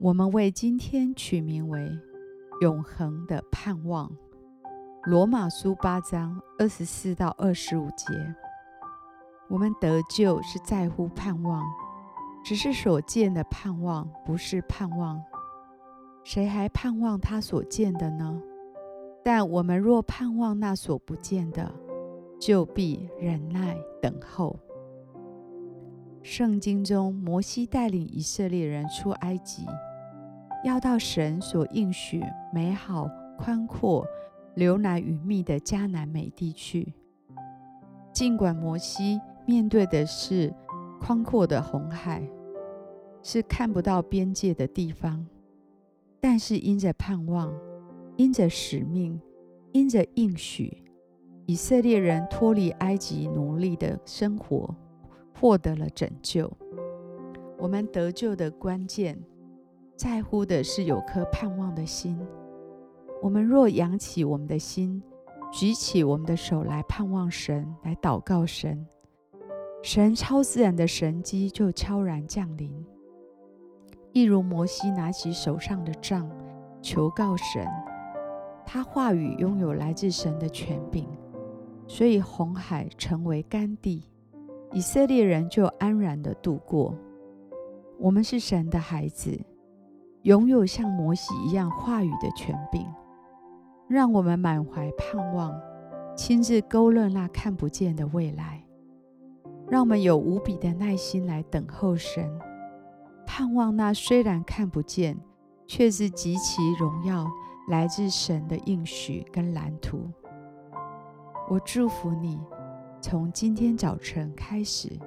我们为今天取名为“永恒的盼望”。罗马书八章二十四到二十五节，我们得救是在乎盼望，只是所见的盼望不是盼望。谁还盼望他所见的呢？但我们若盼望那所不见的，就必忍耐等候。圣经中，摩西带领以色列人出埃及。要到神所应许美好、宽阔、流奶与蜜的迦南美地去。尽管摩西面对的是宽阔的红海，是看不到边界的地方，但是因着盼望，因着使命，因着应许，以色列人脱离埃及奴隶的生活，获得了拯救。我们得救的关键。在乎的是有颗盼望的心。我们若扬起我们的心，举起我们的手来盼望神，来祷告神，神超自然的神迹就悄然降临。一如摩西拿起手上的杖，求告神，他话语拥有来自神的权柄，所以红海成为干地，以色列人就安然地度过。我们是神的孩子。拥有像摩西一样话语的权柄，让我们满怀盼望，亲自勾勒那看不见的未来。让我们有无比的耐心来等候神，盼望那虽然看不见，却是极其荣耀，来自神的应许跟蓝图。我祝福你，从今天早晨开始，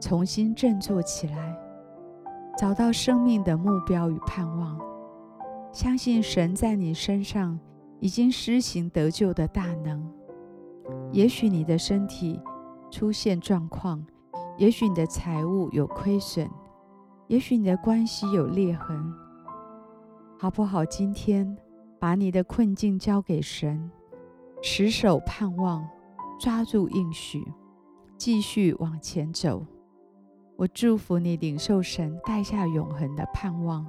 重新振作起来。找到生命的目标与盼望，相信神在你身上已经施行得救的大能。也许你的身体出现状况，也许你的财务有亏损，也许你的关系有裂痕，好不好？今天把你的困境交给神，持守盼望，抓住应许，继续往前走。我祝福你领受神带下永恒的盼望，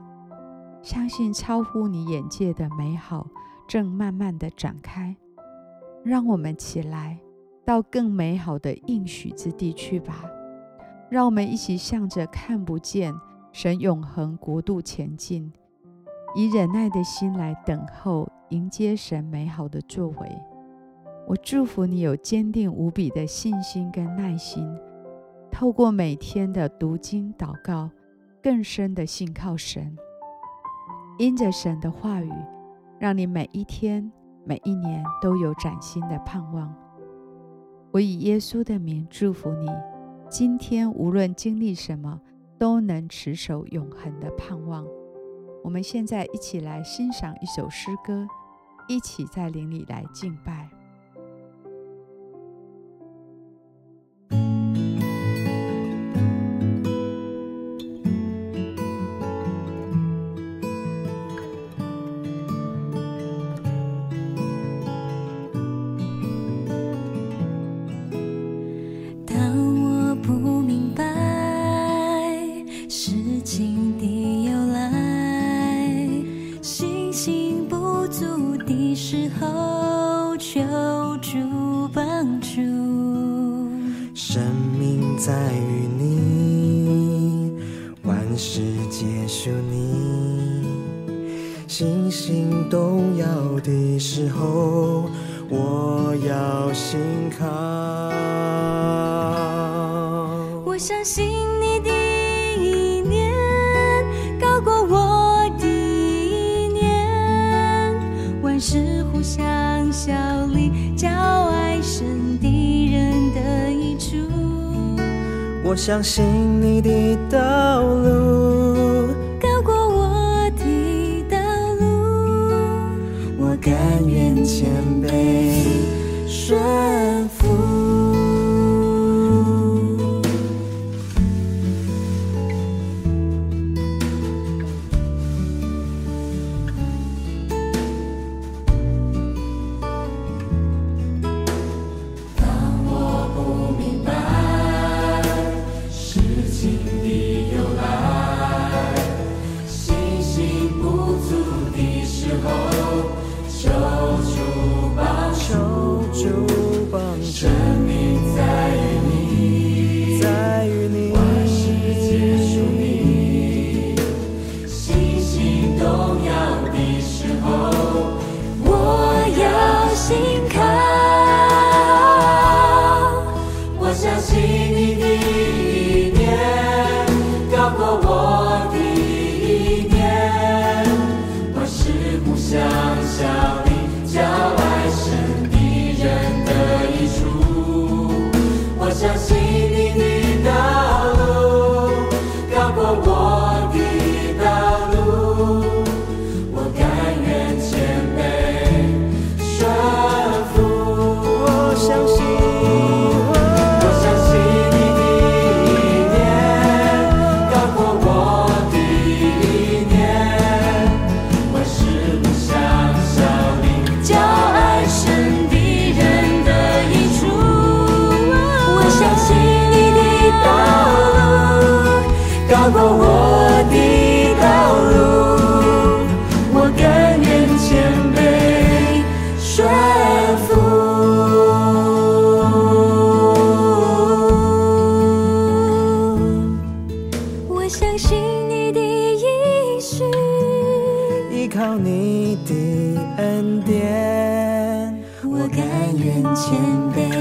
相信超乎你眼界的美好正慢慢的展开。让我们起来到更美好的应许之地去吧。让我们一起向着看不见神永恒国度前进，以忍耐的心来等候迎接神美好的作为。我祝福你有坚定无比的信心跟耐心。透过每天的读经祷告，更深的信靠神，因着神的话语，让你每一天、每一年都有崭新的盼望。我以耶稣的名祝福你，今天无论经历什么，都能持守永恒的盼望。我们现在一起来欣赏一首诗歌，一起在灵里来敬拜。在于你，万事皆属你。星星动摇的时候，我要信靠。我相信我相信你的道路。You. 照过我的道路，我甘愿谦卑顺服。我相信你的应许，依靠你的恩典，我甘愿谦卑。